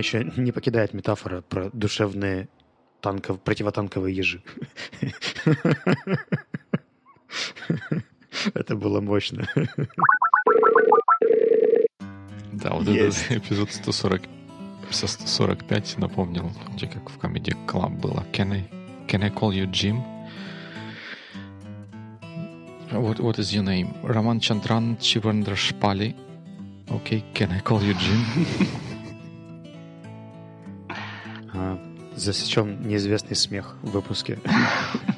меня еще не покидает метафора про душевные танков, противотанковые ежи. Это было мощно. Да, вот Есть. этот эпизод 140, 145 напомнил, где как в Comedy Club было. Can I, can I call you Jim? What, what is your name? Роман Чандран Чивандрашпали. Okay, can I call you Jim? Засечен неизвестный смех в выпуске.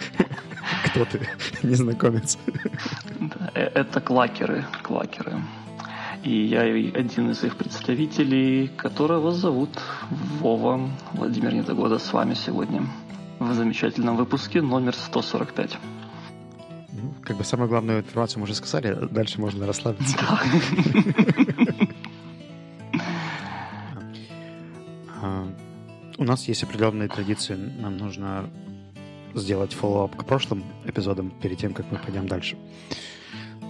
Кто ты? Незнакомец. Э, это клакеры. Клакеры. И я один из их представителей, которого зовут Вова. Владимир Недогода с вами сегодня в замечательном выпуске номер 145. Ну, как бы самую главную информацию мы уже сказали, дальше можно расслабиться. у нас есть определенные традиции. Нам нужно сделать follow-up к прошлым эпизодам перед тем, как мы пойдем дальше.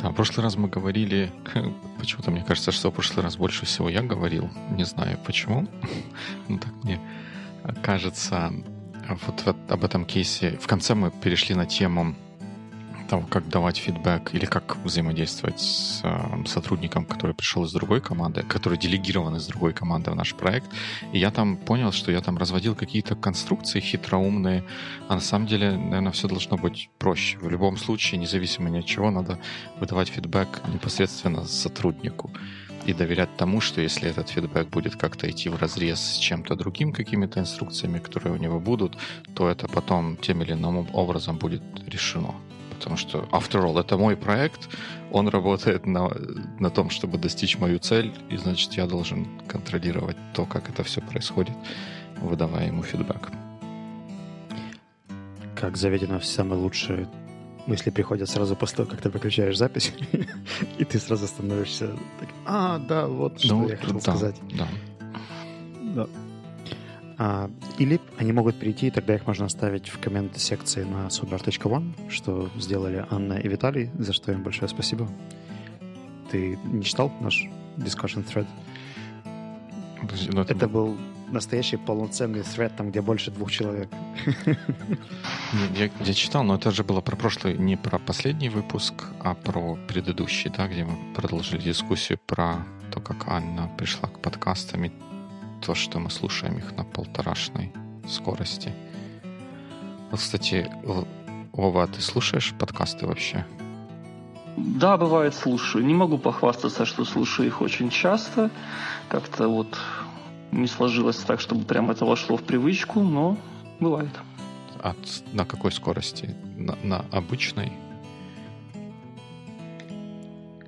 Да, в прошлый раз мы говорили, почему-то мне кажется, что в прошлый раз больше всего я говорил, не знаю почему, но так мне кажется, вот об этом кейсе. В конце мы перешли на тему того, как давать фидбэк или как взаимодействовать с э, сотрудником, который пришел из другой команды, который делегирован из другой команды в наш проект. И я там понял, что я там разводил какие-то конструкции хитроумные, а на самом деле, наверное, все должно быть проще. В любом случае, независимо ни от чего, надо выдавать фидбэк непосредственно сотруднику и доверять тому, что если этот фидбэк будет как-то идти в разрез с чем-то другим, какими-то инструкциями, которые у него будут, то это потом тем или иным образом будет решено потому что, after all, это мой проект, он работает на, на том, чтобы достичь мою цель, и, значит, я должен контролировать то, как это все происходит, выдавая ему фидбэк. Как заведено, все самые лучшие мысли приходят сразу после того, как ты выключаешь запись, и ты сразу становишься так, а, да, вот что ну, я хотел сказать. Да. А, или они могут прийти, и тогда их можно оставить в коммент-секции на sonar.one, что сделали Анна и Виталий, за что им большое спасибо. Ты не читал наш discussion thread? Подожди, ну это, это был настоящий полноценный thread, там, где больше двух человек. Я, я читал, но это же было про прошлый, не про последний выпуск, а про предыдущий, да, где мы продолжили дискуссию про то, как Анна пришла к подкастам и то, что мы слушаем их на полторашной скорости. Вот, кстати, Вова, ты слушаешь подкасты вообще? Да, бывает слушаю. Не могу похвастаться, что слушаю их очень часто. Как-то вот не сложилось так, чтобы прям это вошло в привычку, но бывает. А на какой скорости? На, на обычной?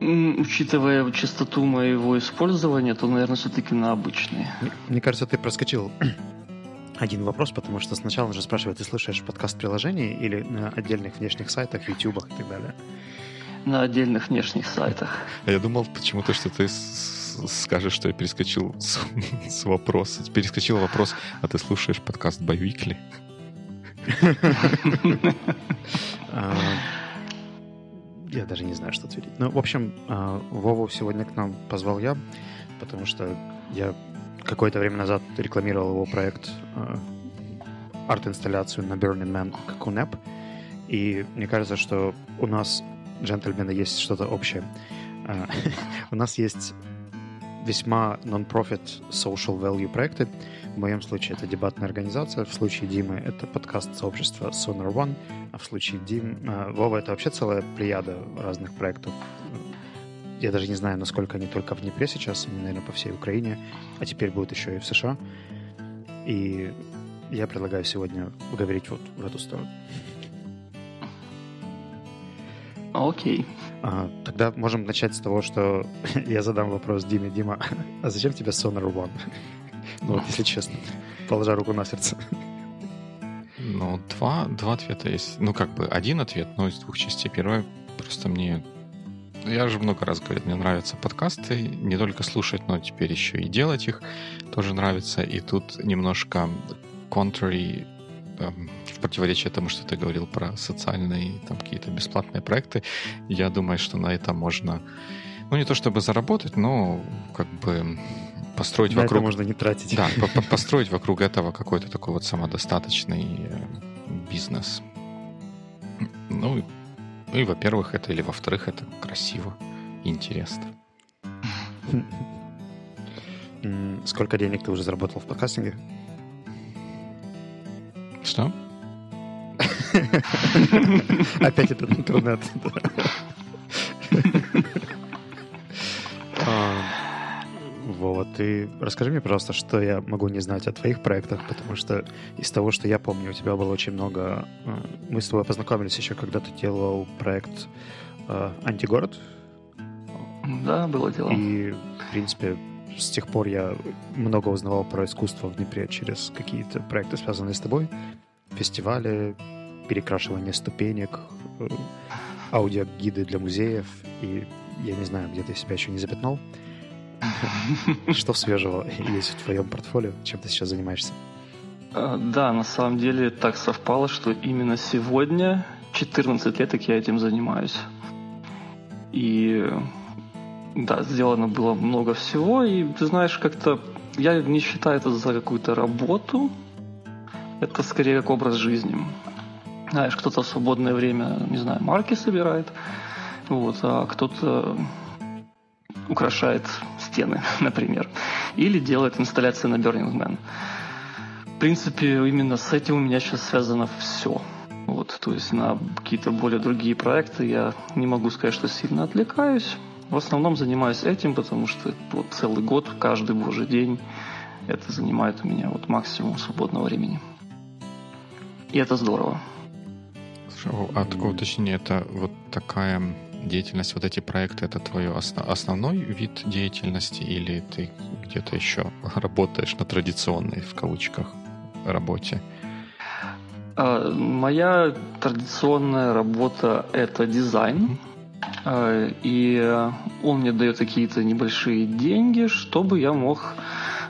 Учитывая частоту моего использования, то, наверное, все-таки на обычные. Мне кажется, ты проскочил один вопрос, потому что сначала он же спрашивает, ты слушаешь подкаст приложений или на отдельных внешних сайтах, ютубах и так далее? На отдельных внешних сайтах. А я думал почему-то, что ты скажешь, что я перескочил с, с вопроса. Перескочил вопрос, а ты слушаешь подкаст Байвикли? Я даже не знаю, что ответить. Ну, в общем, а, Вову сегодня к нам позвал я, потому что я какое-то время назад рекламировал его проект а, арт-инсталляцию на Burning Man Cocoon App. И мне кажется, что у нас, джентльмены, есть что-то общее. А, у нас есть весьма non-profit social value проекты. В моем случае это дебатная организация, в случае Димы это подкаст сообщества Sonar One, а в случае Дим... Э, Вова это вообще целая плеяда разных проектов. Я даже не знаю, насколько они только в Днепре сейчас, они, наверное, по всей Украине, а теперь будут еще и в США. И я предлагаю сегодня поговорить вот в эту сторону. Окей. Okay. А, тогда можем начать с того, что я задам вопрос Диме. Дима, а зачем тебе Sonar One? Ну если честно, положа руку на сердце. Ну, два, два ответа есть. Ну, как бы один ответ, но из двух частей. Первое, просто мне... Я же много раз говорил, мне нравятся подкасты, не только слушать, но теперь еще и делать их тоже нравится. И тут немножко contrary эм, в противоречие тому, что ты говорил про социальные там какие-то бесплатные проекты, я думаю, что на этом можно, ну не то чтобы заработать, но как бы построить На вокруг... это можно не тратить. Да, по- по- построить вокруг этого какой-то такой вот самодостаточный э, бизнес. Ну, и, ну и, во-первых, это, или во-вторых, это красиво и интересно. Сколько денег ты уже заработал в подкастинге? Что? Опять этот интернет. Вова, ты расскажи мне, пожалуйста, что я могу не знать о твоих проектах, потому что из того, что я помню, у тебя было очень много... э, Мы с тобой познакомились еще, когда ты делал проект э, «Антигород», Да, было дело. и, в принципе, с тех пор я много узнавал про искусство в Днепре через какие-то проекты, связанные с тобой. Фестивали, перекрашивание ступенек, э, аудиогиды для музеев. И я не знаю, где ты себя еще не запятнал. Что свежего есть в твоем портфолио? Чем ты сейчас занимаешься? А, Да, на самом деле так совпало, что именно сегодня, 14 лет, как я этим занимаюсь. И да, сделано было много всего, и ты знаешь, как-то я не считаю это за какую-то работу, это скорее как образ жизни. Знаешь, кто-то в свободное время, не знаю, марки собирает, вот, а кто-то украшает стены, например, или делает инсталляции на Burning Man. В принципе, именно с этим у меня сейчас связано все. Вот, то есть на какие-то более другие проекты я не могу сказать, что сильно отвлекаюсь. В основном занимаюсь этим, потому что вот целый год, каждый божий день это занимает у меня вот максимум свободного времени. И это здорово. А такое уточнение, это вот такая деятельность, вот эти проекты, это твой осно- основной вид деятельности или ты где-то еще работаешь на традиционной, в кавычках, работе? А, Моя традиционная работа – это дизайн. А, И он мне дает какие-то небольшие деньги, чтобы я мог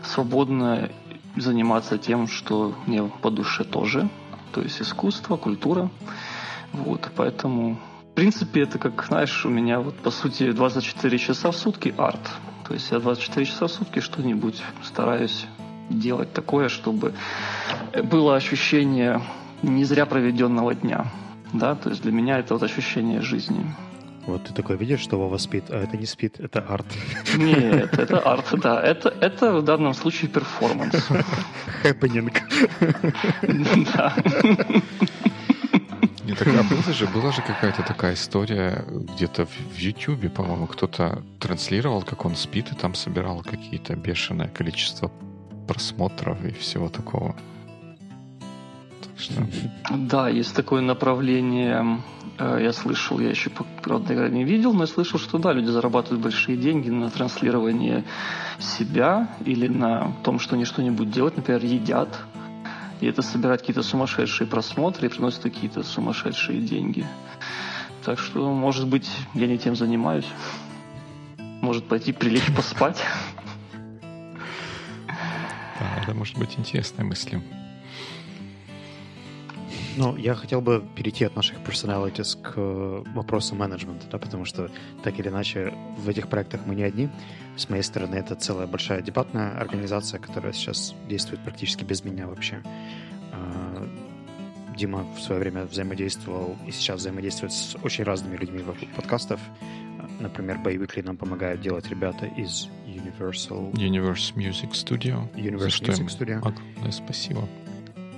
свободно заниматься тем, что мне по душе тоже. То есть искусство, культура. Вот, поэтому, в принципе, это как, знаешь, у меня вот по сути 24 часа в сутки арт. То есть я 24 часа в сутки что-нибудь стараюсь делать такое, чтобы было ощущение не зря проведенного дня. Да, то есть для меня это вот ощущение жизни. Вот ты такой видишь, что Вова спит, а это не спит, это арт. Нет, это арт, да. Это, это в данном случае перформанс. Хэппенинг. Да. Не, так, а была же, была же какая-то такая история где-то в, Ютубе, по-моему, кто-то транслировал, как он спит, и там собирал какие-то бешеное количество просмотров и всего такого. Так что, Да, есть такое направление. э, Я слышал, я еще, правда, не видел, но я слышал, что да, люди зарабатывают большие деньги на транслировании себя или на том, что они что-нибудь делают, например, едят. И это собирает какие-то сумасшедшие просмотры и приносит какие-то сумасшедшие деньги. Так что, может быть, я не тем занимаюсь. Может пойти прилечь поспать. да, это может быть интересная мысль. Ну, я хотел бы перейти от наших personalities к э, вопросу менеджмента, да, потому что так или иначе в этих проектах мы не одни. С моей стороны, это целая большая дебатная организация, которая сейчас действует практически без меня вообще. А, Дима в свое время взаимодействовал и сейчас взаимодействует с очень разными людьми вокруг подкастов. Например, Weekly нам помогают делать ребята из Universal Universe Music Studio. За что Music им Studio. огромное спасибо.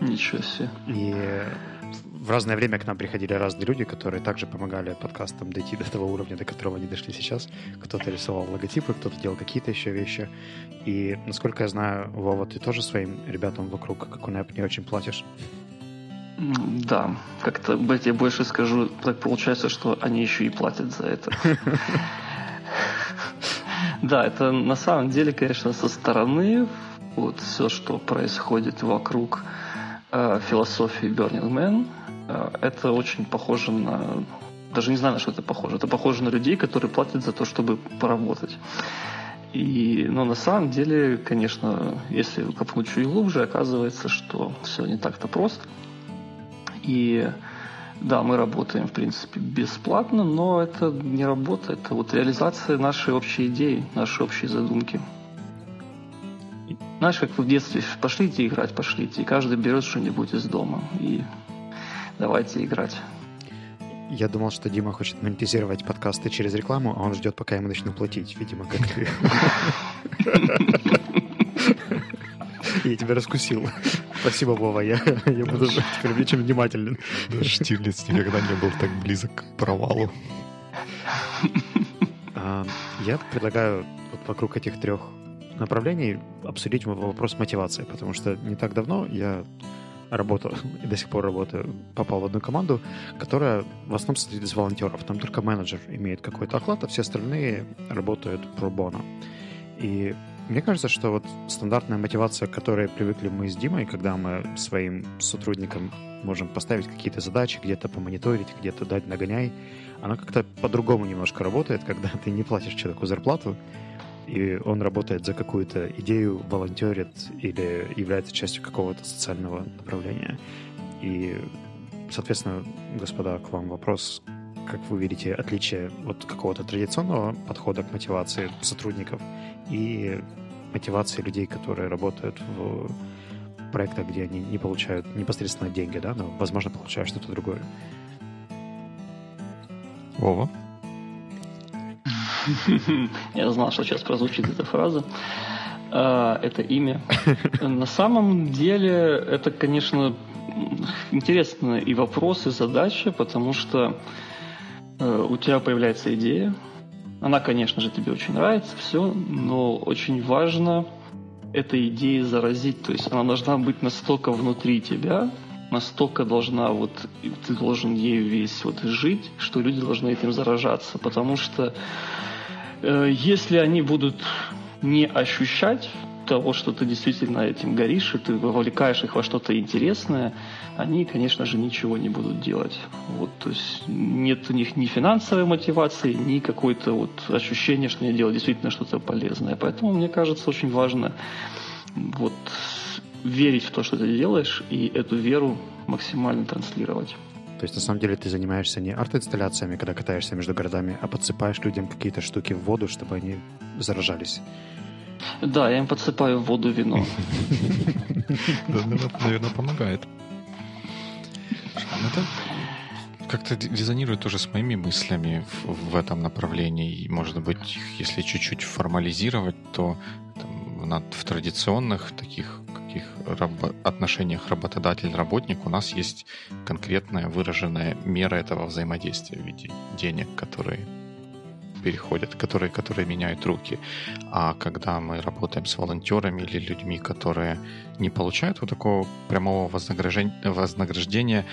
Ничего себе. И в разное время к нам приходили разные люди, которые также помогали подкастам дойти до того уровня, до которого они дошли сейчас. Кто-то рисовал логотипы, кто-то делал какие-то еще вещи. И, насколько я знаю, Вова, ты тоже своим ребятам вокруг как у не очень платишь. Да, как-то я тебе больше скажу, так получается, что они еще и платят за это. Да, это на самом деле, конечно, со стороны вот все, что происходит вокруг э, философии Burning Man, э, это очень похоже на... Даже не знаю, на что это похоже. Это похоже на людей, которые платят за то, чтобы поработать. И, но на самом деле, конечно, если копнуть чуть глубже, оказывается, что все не так-то просто. И да, мы работаем, в принципе, бесплатно, но это не работа, это вот реализация нашей общей идеи, нашей общей задумки. Знаешь, как в детстве, пошлите играть, пошлите, и каждый берет что-нибудь из дома, и давайте играть. Я думал, что Дима хочет монетизировать подкасты через рекламу, а он ждет, пока ему начнут платить, видимо, как ты. Я тебя раскусил. Спасибо, Вова. Я, я буду теперь очень внимателен. Штирлиц никогда не был так близок к провалу. А, я предлагаю вот вокруг этих трех направлений обсудить вопрос мотивации, потому что не так давно я работал и до сих пор работаю, попал в одну команду, которая в основном состоит из волонтеров. Там только менеджер имеет какой-то оклад, а все остальные работают про боно. И мне кажется, что вот стандартная мотивация, к которой привыкли мы с Димой, когда мы своим сотрудникам можем поставить какие-то задачи, где-то помониторить, где-то дать нагоняй, она как-то по-другому немножко работает, когда ты не платишь человеку зарплату, и он работает за какую-то идею, волонтерит или является частью какого-то социального направления. И, соответственно, господа, к вам вопрос, как вы видите отличие от какого-то традиционного подхода к мотивации сотрудников и мотивации людей, которые работают в проектах, где они не получают непосредственно деньги, да, но, возможно, получают что-то другое. Вова? Я знал, что сейчас прозвучит эта фраза. А, это имя. На самом деле, это, конечно, интересно и вопрос, и задача, потому что э, у тебя появляется идея. Она, конечно же, тебе очень нравится, все, но очень важно этой идеей заразить. То есть она должна быть настолько внутри тебя, настолько должна вот ты должен ею весь вот жить, что люди должны этим заражаться, потому что если они будут не ощущать того, что ты действительно этим горишь, и ты вовлекаешь их во что-то интересное, они, конечно же, ничего не будут делать. Вот, то есть нет у них ни финансовой мотивации, ни какой-то вот ощущения, что они делают действительно что-то полезное. Поэтому, мне кажется, очень важно вот верить в то, что ты делаешь, и эту веру максимально транслировать. То есть, на самом деле, ты занимаешься не арт-инсталляциями, когда катаешься между городами, а подсыпаешь людям какие-то штуки в воду, чтобы они заражались. Да, я им подсыпаю в воду вино. Наверное, помогает. Это как-то резонирует тоже с моими мыслями в, этом направлении. И, может быть, если чуть-чуть формализировать, то в традиционных таких таких отношениях работодатель-работник у нас есть конкретная выраженная мера этого взаимодействия в виде денег, которые переходят, которые, которые меняют руки. А когда мы работаем с волонтерами или людьми, которые не получают вот такого прямого вознаграждения, вознаграждения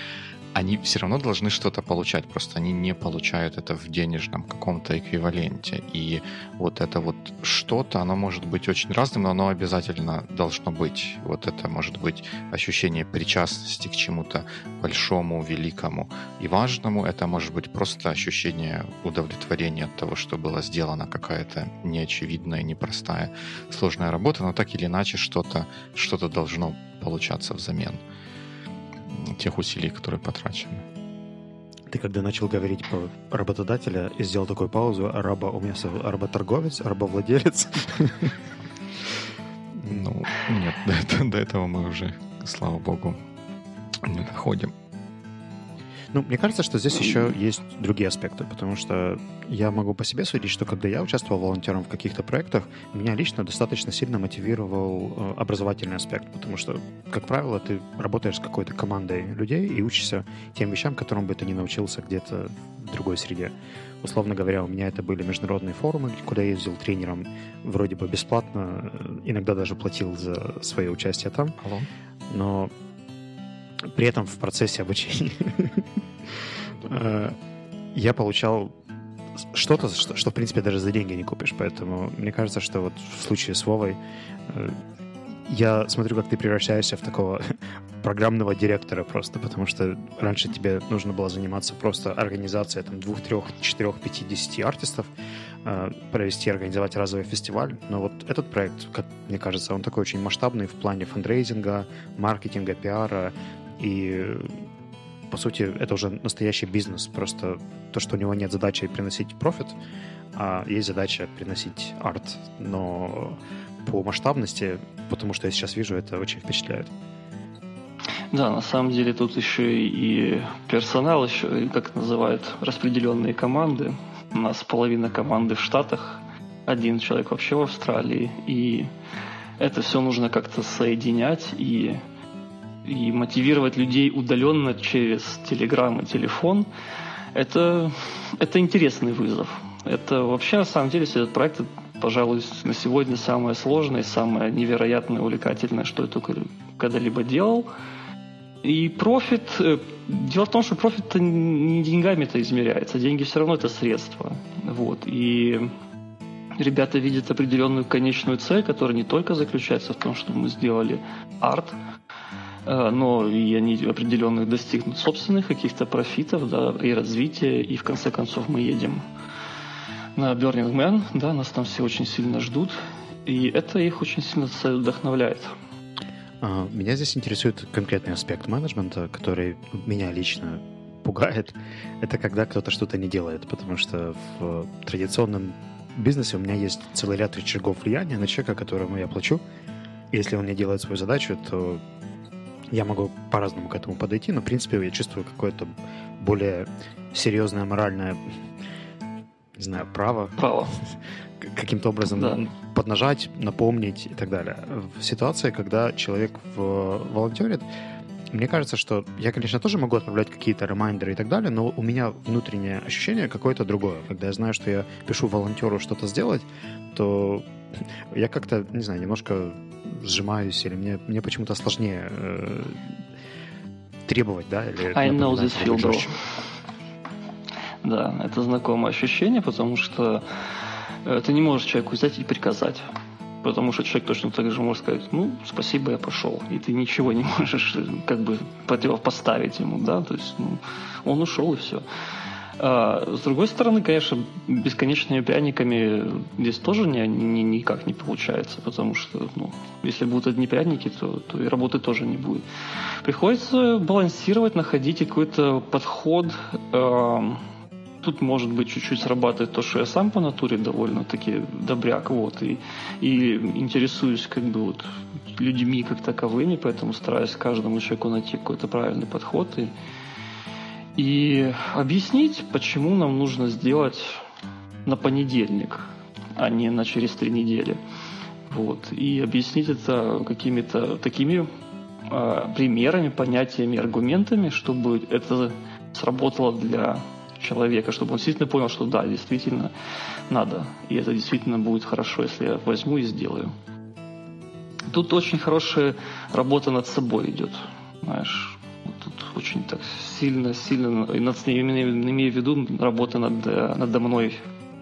они все равно должны что-то получать, просто они не получают это в денежном каком-то эквиваленте. И вот это вот что-то, оно может быть очень разным, но оно обязательно должно быть. Вот это может быть ощущение причастности к чему-то большому, великому и важному. Это может быть просто ощущение удовлетворения от того, что была сделана какая-то неочевидная, непростая, сложная работа, но так или иначе что-то что должно получаться взамен тех усилий, которые потрачены. Ты когда начал говорить про работодателя и сделал такую паузу, раба у меня работорговец, рабовладелец. Ну, нет, до этого, до этого мы уже, слава богу, не доходим. Ну, мне кажется, что здесь еще есть другие аспекты, потому что я могу по себе судить, что когда я участвовал волонтером в каких-то проектах, меня лично достаточно сильно мотивировал э, образовательный аспект, потому что, как правило, ты работаешь с какой-то командой людей и учишься тем вещам, которым бы ты не научился где-то в другой среде. Условно говоря, у меня это были международные форумы, куда я ездил тренером вроде бы бесплатно, э, иногда даже платил за свое участие там. Алло. Но при этом в процессе обучения я получал что-то, что, что, в принципе, даже за деньги не купишь. Поэтому мне кажется, что вот в случае с Вовой э, я смотрю, как ты превращаешься в такого программного директора просто, потому что раньше тебе нужно было заниматься просто организацией там двух, трех, четырех, пяти, десяти артистов, э, провести, организовать разовый фестиваль. Но вот этот проект, как мне кажется, он такой очень масштабный в плане фандрейзинга, маркетинга, пиара, и по сути, это уже настоящий бизнес. Просто то, что у него нет задачи приносить профит, а есть задача приносить арт. Но по масштабности потому что я сейчас вижу, это очень впечатляет. Да, на самом деле тут еще и персонал, еще, как называют, распределенные команды. У нас половина команды в Штатах, один человек вообще в Австралии, и это все нужно как-то соединять и, и мотивировать людей удаленно через Телеграм и телефон. Это, это интересный вызов. Это вообще, на самом деле, этот проект, пожалуй, на сегодня самое сложное, самое невероятное, увлекательное, что я только когда-либо делал. И профит... Э, дело в том, что профит не деньгами это измеряется. Деньги все равно это средство. Вот. И ребята видят определенную конечную цель, которая не только заключается в том, что мы сделали арт, но и они определенных достигнут собственных каких-то профитов да, и развития, и в конце концов мы едем на Burning Man, да, нас там все очень сильно ждут, и это их очень сильно вдохновляет. А, меня здесь интересует конкретный аспект менеджмента, который меня лично пугает. Это когда кто-то что-то не делает, потому что в традиционном бизнесе у меня есть целый ряд рычагов влияния на человека, которому я плачу. Если он не делает свою задачу, то я могу по-разному к этому подойти, но, в принципе, я чувствую какое-то более серьезное моральное, не знаю, право. Право. Каким-то образом да. поднажать, напомнить и так далее. В ситуации, когда человек волонтерит, мне кажется, что я, конечно, тоже могу отправлять какие-то ремайдеры и так далее, но у меня внутреннее ощущение какое-то другое. Когда я знаю, что я пишу волонтеру что-то сделать, то я как-то, не знаю, немножко сжимаюсь, или мне, мне почему-то сложнее э, требовать, да? Или, I know this feel, bro. Да, это знакомое ощущение, потому что э, ты не можешь человеку взять и приказать потому что человек точно так же может сказать, ну, спасибо, я пошел, и ты ничего не можешь как бы противопоставить ему, да, то есть ну, он ушел и все. А, с другой стороны, конечно, бесконечными пряниками здесь тоже не, не, никак не получается, потому что, ну, если будут одни пряники, то, то и работы тоже не будет. Приходится балансировать, находить какой-то подход, э, тут, может быть, чуть-чуть срабатывает то, что я сам по натуре довольно-таки добряк, вот, и, и интересуюсь, как бы, вот, людьми как таковыми, поэтому стараюсь каждому человеку найти какой-то правильный подход и, и объяснить, почему нам нужно сделать на понедельник, а не на через три недели. Вот. И объяснить это какими-то такими э, примерами, понятиями, аргументами, чтобы это сработало для человека, чтобы он действительно понял, что да, действительно надо. И это действительно будет хорошо, если я возьму и сделаю. Тут очень хорошая работа над собой идет. Знаешь, тут очень так сильно, сильно, и над, именно имею в виду работа над, надо мной.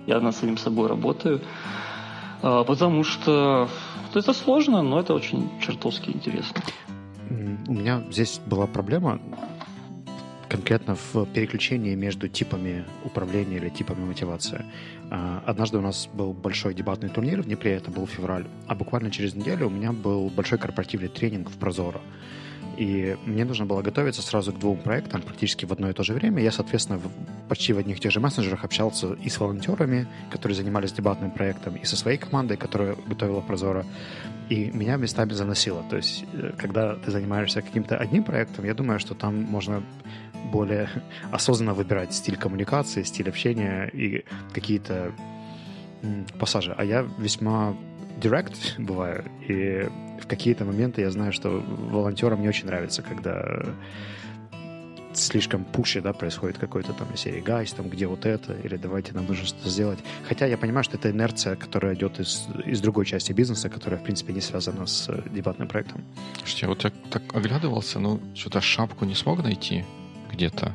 Я над самим собой работаю. А, потому что это сложно, но это очень чертовски интересно. У меня здесь была проблема конкретно в переключении между типами управления или типами мотивации. А, однажды у нас был большой дебатный турнир в Днепре, это был февраль, а буквально через неделю у меня был большой корпоративный тренинг в Прозоро. И мне нужно было готовиться сразу к двум проектам практически в одно и то же время. Я, соответственно, почти в одних и тех же мессенджерах общался и с волонтерами, которые занимались дебатным проектом, и со своей командой, которая готовила Прозоро. И меня местами заносило. То есть, э, когда ты занимаешься каким-то одним проектом, я думаю, что там можно более осознанно выбирать стиль коммуникации, стиль общения и какие-то пассажи. А я весьма директ бываю, и в какие-то моменты я знаю, что волонтерам не очень нравится, когда слишком пуще, да, происходит какой-то там серии гайс, там, где вот это, или давайте нам нужно что-то сделать. Хотя я понимаю, что это инерция, которая идет из, из другой части бизнеса, которая, в принципе, не связана с э, дебатным проектом. Слушайте, я вот так, так оглядывался, ну, что-то шапку не смог найти где-то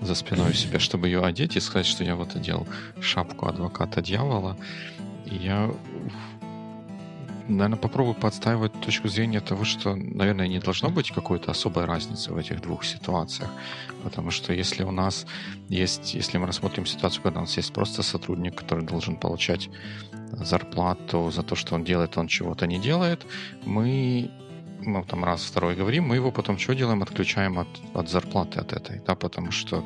за спиной у себя, чтобы ее одеть и сказать, что я вот одел шапку адвоката дьявола. И я, наверное, попробую подстаивать точку зрения того, что, наверное, не должно быть какой-то особой разницы в этих двух ситуациях. Потому что если у нас есть, если мы рассмотрим ситуацию, когда у нас есть просто сотрудник, который должен получать зарплату за то, что он делает, он чего-то не делает, мы мы там раз, второй говорим, мы его потом что делаем? Отключаем от, от зарплаты от этой, да, потому что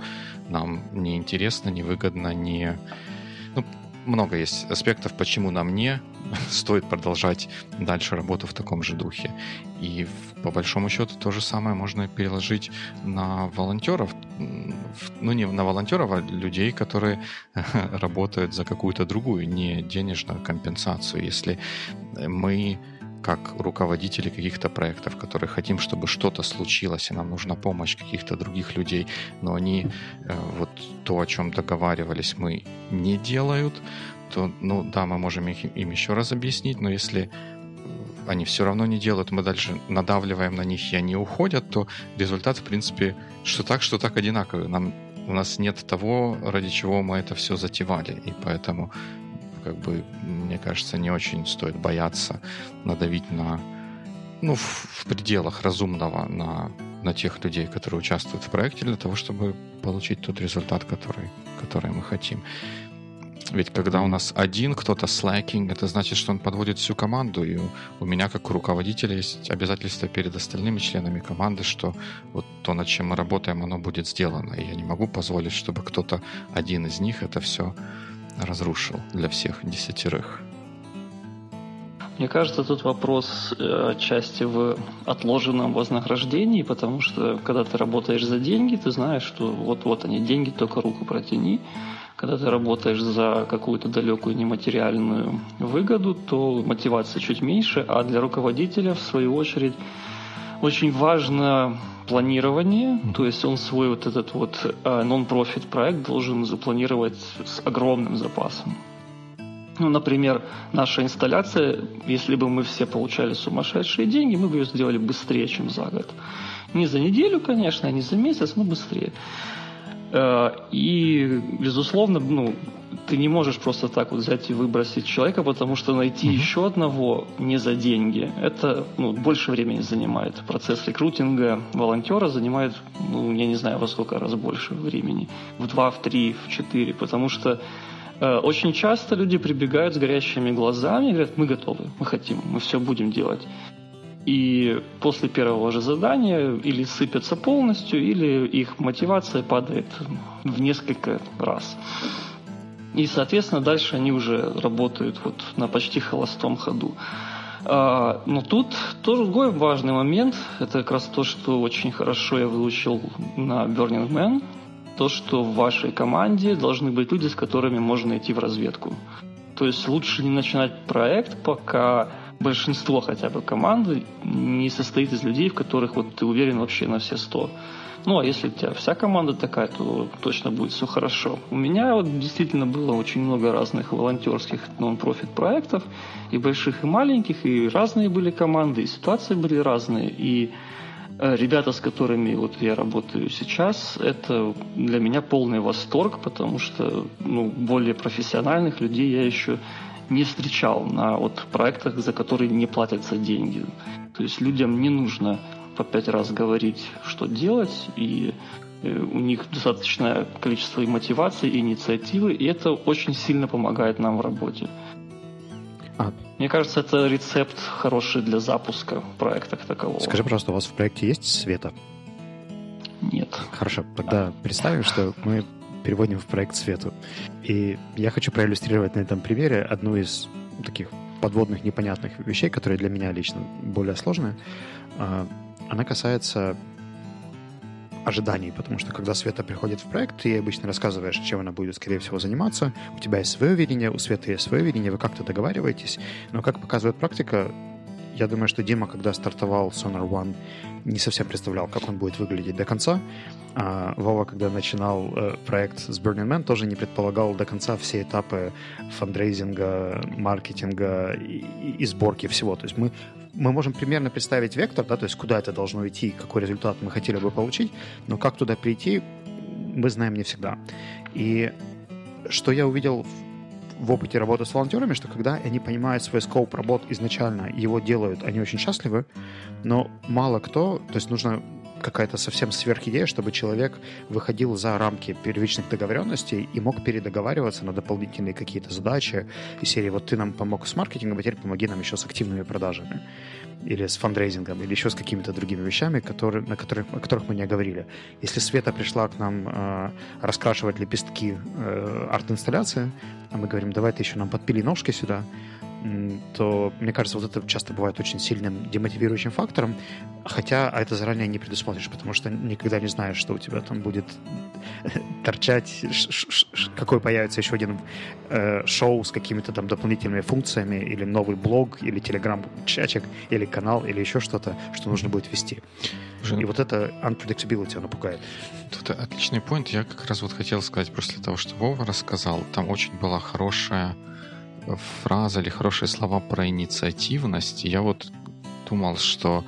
нам неинтересно, невыгодно, не... Ну, много есть аспектов, почему нам не стоит продолжать дальше работу в таком же духе. И по большому счету то же самое можно переложить на волонтеров, ну не на волонтеров, а людей, которые работают за какую-то другую, не денежную компенсацию. Если мы как руководители каких-то проектов, которые хотим, чтобы что-то случилось, и нам нужна помощь каких-то других людей, но они э, вот то, о чем договаривались, мы не делают, то, ну да, мы можем их, им еще раз объяснить, но если они все равно не делают, мы дальше надавливаем на них, и они уходят, то результат, в принципе, что так, что так одинаковый. Нам, у нас нет того, ради чего мы это все затевали, и поэтому как бы, мне кажется, не очень стоит бояться надавить на, ну, в, в пределах разумного на, на тех людей, которые участвуют в проекте, для того, чтобы получить тот результат, который, который мы хотим. Ведь когда у нас один кто-то слэкинг, это значит, что он подводит всю команду. И у меня, как у руководителя, есть обязательство перед остальными членами команды, что вот то, над чем мы работаем, оно будет сделано. И я не могу позволить, чтобы кто-то один из них это все разрушил для всех десятерых? Мне кажется, тут вопрос э, отчасти в отложенном вознаграждении, потому что когда ты работаешь за деньги, ты знаешь, что вот-вот они деньги, только руку протяни. Когда ты работаешь за какую-то далекую нематериальную выгоду, то мотивация чуть меньше, а для руководителя, в свою очередь, очень важно планирование, то есть он свой вот этот вот э, нон-профит проект должен запланировать с огромным запасом. Ну, например, наша инсталляция, если бы мы все получали сумасшедшие деньги, мы бы ее сделали быстрее, чем за год. Не за неделю, конечно, не за месяц, но быстрее. Э, и, безусловно, ну, ты не можешь просто так вот взять и выбросить человека, потому что найти mm-hmm. еще одного не за деньги, это ну, больше времени занимает. Процесс рекрутинга волонтера занимает, ну, я не знаю, во сколько раз больше времени. В два, в три, в четыре. Потому что э, очень часто люди прибегают с горящими глазами и говорят, мы готовы, мы хотим, мы все будем делать. И после первого же задания или сыпятся полностью, или их мотивация падает в несколько раз. И, соответственно, дальше они уже работают вот на почти холостом ходу. А, но тут другой важный момент, это как раз то, что очень хорошо я выучил на Burning Man, то, что в вашей команде должны быть люди, с которыми можно идти в разведку. То есть лучше не начинать проект, пока большинство хотя бы команды не состоит из людей, в которых вот ты уверен вообще на все сто. Ну, а если у тебя вся команда такая, то точно будет все хорошо. У меня вот действительно было очень много разных волонтерских нон-профит проектов, и больших, и маленьких, и разные были команды, и ситуации были разные. И э, ребята, с которыми вот я работаю сейчас, это для меня полный восторг, потому что ну, более профессиональных людей я еще не встречал на вот проектах, за которые не платятся деньги. То есть людям не нужно по пять раз говорить, что делать, и э, у них достаточное количество и мотивации, и инициативы, и это очень сильно помогает нам в работе. А. Мне кажется, это рецепт хороший для запуска проекта как такового. Скажи, пожалуйста, у вас в проекте есть света? Нет. Хорошо, тогда а. представим, что мы переводим в проект свету. И я хочу проиллюстрировать на этом примере одну из таких подводных непонятных вещей, которые для меня лично более сложные. А, она касается ожиданий, потому что когда Света приходит в проект, ты ей обычно рассказываешь, чем она будет, скорее всего, заниматься. У тебя есть свое видение, у Светы есть свое видение, вы как-то договариваетесь. Но, как показывает практика, я думаю, что Дима, когда стартовал Sonar One, не совсем представлял, как он будет выглядеть до конца. А Вова, когда начинал э, проект с Burning Man, тоже не предполагал до конца все этапы фандрейзинга, маркетинга и, и сборки всего. То есть мы мы можем примерно представить вектор, да, то есть куда это должно идти, какой результат мы хотели бы получить, но как туда прийти, мы знаем не всегда. И что я увидел опыте работы с волонтерами, что когда они понимают свой скоп работ изначально, его делают, они очень счастливы, но мало кто, то есть нужно какая-то совсем сверхидея, чтобы человек выходил за рамки первичных договоренностей и мог передоговариваться на дополнительные какие-то задачи из серии «Вот ты нам помог с маркетингом, а теперь помоги нам еще с активными продажами» или с фандрейзингом, или еще с какими-то другими вещами, которые, на которых, о которых мы не говорили. Если Света пришла к нам э, раскрашивать лепестки э, арт-инсталляции, а мы говорим, давай ты еще нам подпили ножки сюда, то, мне кажется, вот это часто бывает очень сильным демотивирующим фактором, хотя это заранее не предусмотришь, потому что никогда не знаешь, что у тебя там будет торчать, какой появится еще один э, шоу с какими-то там дополнительными функциями, или новый блог, или телеграм-чатик, или канал, или еще что-то, что нужно будет вести. И вот это unpredictability, оно пугает. Тут отличный point. Я как раз вот хотел сказать после того, что Вова рассказал. Там очень была хорошая фраза или хорошие слова про инициативность. Я вот думал, что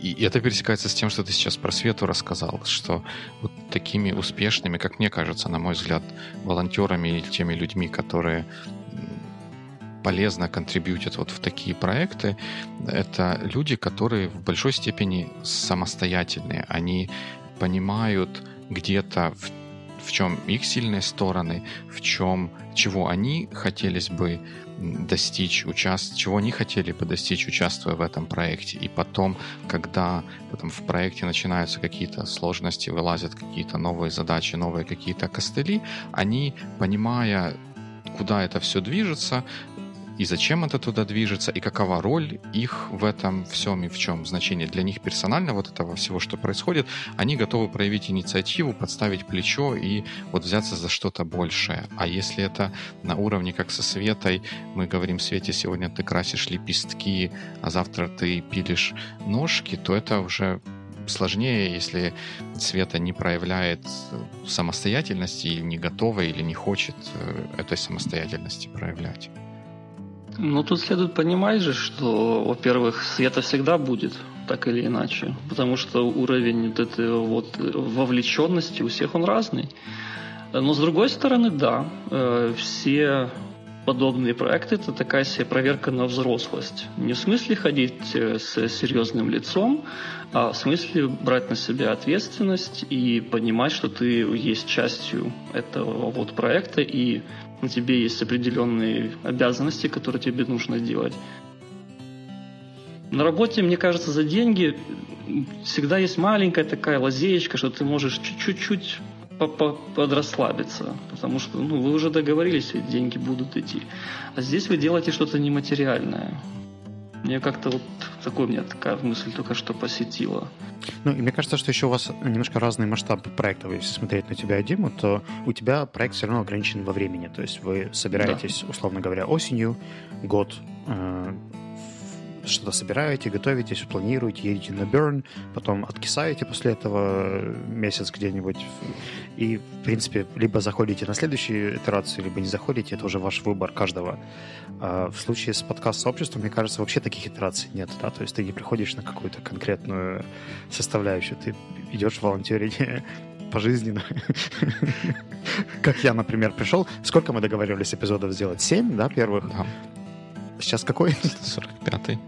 и это пересекается с тем, что ты сейчас про Свету рассказал, что вот такими успешными, как мне кажется, на мой взгляд, волонтерами или теми людьми, которые полезно контрибьютят вот в такие проекты, это люди, которые в большой степени самостоятельные. Они понимают где-то в в чем их сильные стороны, в чем, чего они хотелись бы достичь, участ... чего они хотели бы достичь, участвуя в этом проекте. И потом, когда потом в проекте начинаются какие-то сложности, вылазят какие-то новые задачи, новые какие-то костыли, они, понимая, куда это все движется, и зачем это туда движется, и какова роль их в этом всем, и в чем значение для них персонально вот этого всего, что происходит, они готовы проявить инициативу, подставить плечо и вот взяться за что-то большее. А если это на уровне, как со Светой, мы говорим, Свете, сегодня ты красишь лепестки, а завтра ты пилишь ножки, то это уже сложнее, если Света не проявляет самостоятельности или не готова, или не хочет э, этой самостоятельности проявлять. Ну, тут следует понимать же, что, во-первых, света всегда будет, так или иначе, потому что уровень вот этой вот вовлеченности у всех он разный. Но с другой стороны, да, э, все подобные проекты это такая себе проверка на взрослость. Не в смысле ходить э, с серьезным лицом, а в смысле брать на себя ответственность и понимать, что ты есть частью этого вот проекта и на тебе есть определенные обязанности, которые тебе нужно делать. На работе, мне кажется, за деньги всегда есть маленькая такая лазеечка, что ты можешь чуть-чуть подрасслабиться, потому что ну, вы уже договорились, деньги будут идти. А здесь вы делаете что-то нематериальное. Мне как-то вот такой меня такая мысль только что посетила. Ну, и мне кажется, что еще у вас немножко разный масштаб проектов. Если смотреть на тебя, Диму, то у тебя проект все равно ограничен во времени. То есть вы собираетесь, да. условно говоря, осенью, год э, что-то собираете, готовитесь, планируете, едете на Burn, потом откисаете после этого месяц где-нибудь. И, в принципе, либо заходите на следующую итерацию, либо не заходите. Это уже ваш выбор каждого. А в случае с подкаст-сообществом, мне кажется, вообще таких итераций нет. Да? То есть ты не приходишь на какую-то конкретную составляющую. Ты идешь волонтерить пожизненно. Как я, например, пришел. Сколько мы договаривались эпизодов сделать? Семь, да, первых? Да. Сейчас какой? 45-й.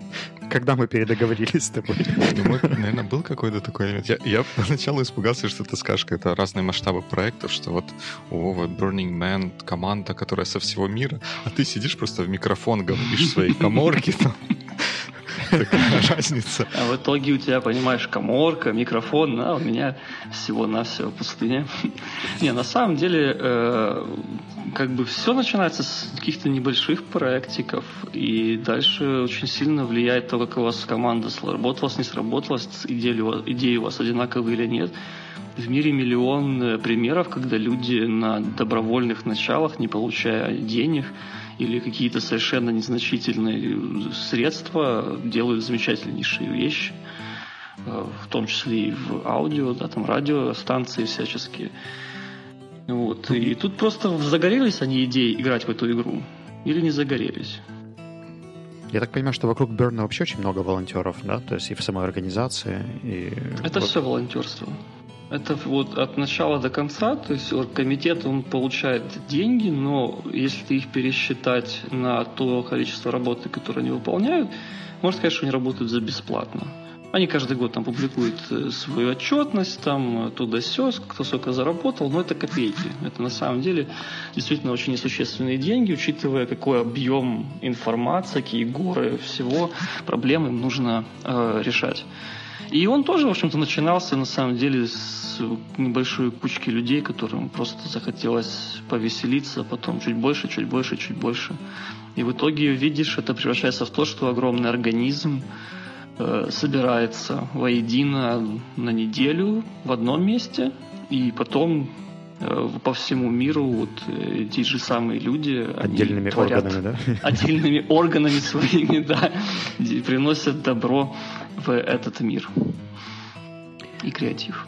Когда мы передоговорились с тобой? Ну, наверное, был какой-то такой элемент. Я, я поначалу испугался, что ты скажешь, это разные масштабы проектов, что вот у Вовы Burning Man команда, которая со всего мира, а ты сидишь просто в микрофон, говоришь свои коморки там. Такая разница. А в итоге у тебя, понимаешь, коморка, микрофон, а у меня всего-навсего пустыня. Не, на самом деле, э, как бы все начинается с каких-то небольших проектиков, и дальше очень сильно влияет то, как у вас команда сработалась, не сработалась, идеи у вас одинаковые или нет. В мире миллион э, примеров, когда люди на добровольных началах, не получая денег, или какие-то совершенно незначительные средства делают замечательнейшие вещи, э, в том числе и в аудио, да, там радиостанции всяческие. Вот. И тут просто загорелись они идеей играть в эту игру или не загорелись. Я так понимаю, что вокруг Берна вообще очень много волонтеров, да? То есть и в самой организации, и... Это вот... все волонтерство. Это вот от начала до конца, то есть комитет он получает деньги, но если их пересчитать на то количество работы, которое они выполняют, можно сказать, что они работают за бесплатно. Они каждый год там публикуют э, свою отчетность, там туда-сё, кто сколько заработал, но это копейки. Это на самом деле действительно очень несущественные деньги, учитывая какой объем информации, какие горы всего, проблем им нужно э, решать. И он тоже, в общем-то, начинался, на самом деле, с небольшой кучки людей, которым просто захотелось повеселиться, потом чуть больше, чуть больше, чуть больше. И в итоге, видишь, это превращается в то, что огромный организм э, собирается воедино на неделю в одном месте, и потом э, по всему миру вот э, эти же самые люди отдельными творят, органами, да? Отдельными органами своими, да, приносят добро в этот мир и креатив.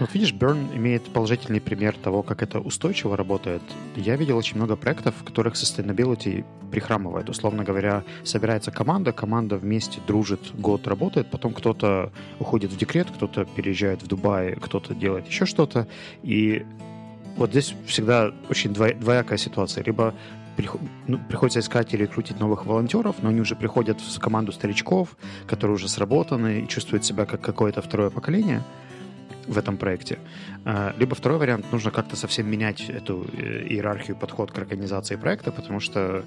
Вот видишь, Burn имеет положительный пример того, как это устойчиво работает. Я видел очень много проектов, в которых sustainability прихрамывает. Условно говоря, собирается команда, команда вместе дружит, год работает, потом кто-то уходит в декрет, кто-то переезжает в Дубай, кто-то делает еще что-то. И вот здесь всегда очень двоякая ситуация. Либо ну, приходится искать и рекрутить новых волонтеров, но они уже приходят в команду старичков, которые уже сработаны и чувствуют себя как какое-то второе поколение – в этом проекте. А, либо второй вариант, нужно как-то совсем менять эту э, иерархию, подход к организации проекта, потому что,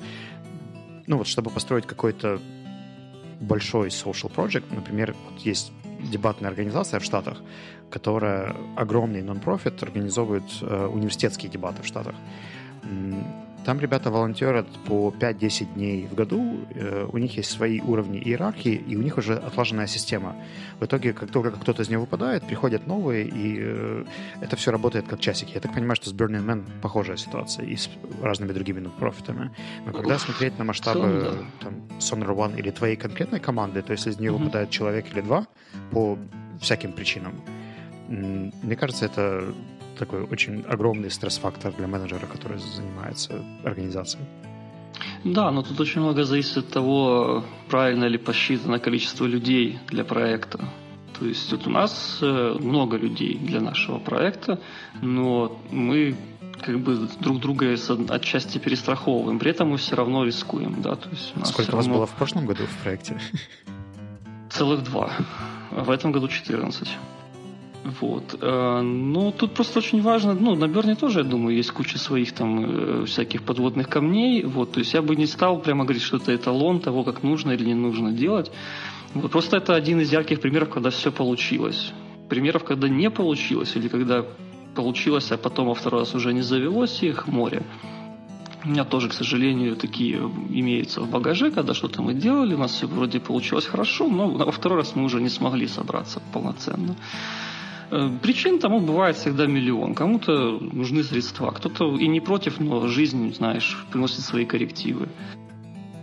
ну вот, чтобы построить какой-то большой social project, например, вот есть дебатная организация в Штатах, которая огромный нон-профит организовывает э, университетские дебаты в Штатах. Там ребята волонтерят по 5-10 дней в году, э, у них есть свои уровни иерархии, и у них уже отлаженная система. В итоге, как только кто-то из нее выпадает, приходят новые, и э, это все работает как часики. Я так понимаю, что с Burning Man похожая ситуация, и с разными другими профитами. Но когда смотреть на масштабы там, Sonar One или твоей конкретной команды, то есть из нее выпадает человек или два по всяким причинам, мне кажется, это такой очень огромный стресс-фактор для менеджера, который занимается организацией. Да, но тут очень много зависит от того, правильно ли посчитано количество людей для проекта. То есть вот у нас э, много людей для нашего проекта, но мы как бы друг друга отчасти перестраховываем. При этом мы все равно рискуем. Да? То есть у нас Сколько у вас равно... было в прошлом году в проекте? Целых два. В этом году 14. Вот. Э, но тут просто очень важно, ну, на Берне тоже, я думаю, есть куча своих там э, всяких подводных камней. Вот. То есть я бы не стал прямо говорить, что это эталон того, как нужно или не нужно делать. Вот. Просто это один из ярких примеров, когда все получилось. Примеров, когда не получилось, или когда получилось, а потом во второй раз уже не завелось, их море. У меня тоже, к сожалению, такие имеются в багаже, когда что-то мы делали, у нас все вроде получилось хорошо, но во второй раз мы уже не смогли собраться полноценно. Э, причин тому бывает всегда миллион. Кому-то нужны средства, кто-то и не против, но жизнь, знаешь, приносит свои коррективы.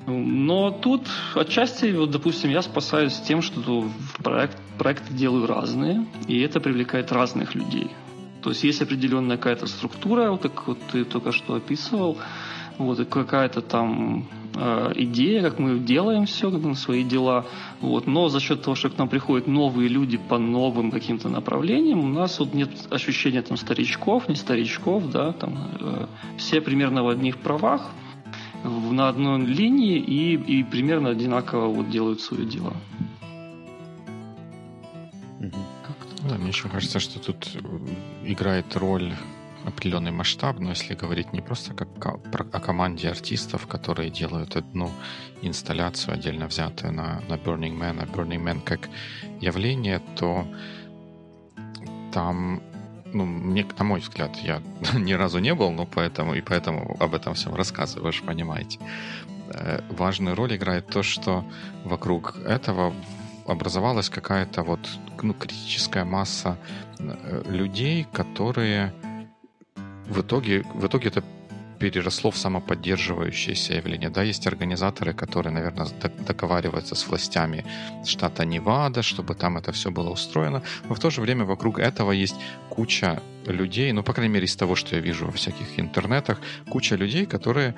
Но тут отчасти, вот, допустим, я спасаюсь тем, что проект, проекты делаю разные, и это привлекает разных людей. То есть есть определенная какая-то структура, вот как вот ты только что описывал, вот, и какая-то там идея, как мы делаем все, как мы свои дела. Вот. Но за счет того, что к нам приходят новые люди по новым каким-то направлениям, у нас вот нет ощущения там старичков, не старичков, да, там э, все примерно в одних правах, в, на одной линии и, и примерно одинаково вот делают свои дела. Да, мне еще кажется, что тут играет роль определенный масштаб, но если говорить не просто как о команде артистов, которые делают одну инсталляцию отдельно взятую на, на Burning Man, а Burning Man как явление, то там ну, мне, на мой взгляд, я ни разу не был, но поэтому и поэтому об этом всем рассказываю, вы же понимаете. Э, важную роль играет то, что вокруг этого образовалась какая-то вот ну, критическая масса э, людей, которые в итоге, в итоге это переросло в самоподдерживающееся явление. Да, есть организаторы, которые, наверное, договариваются с властями штата Невада, чтобы там это все было устроено. Но в то же время вокруг этого есть куча людей, ну, по крайней мере, из того, что я вижу во всяких интернетах, куча людей, которые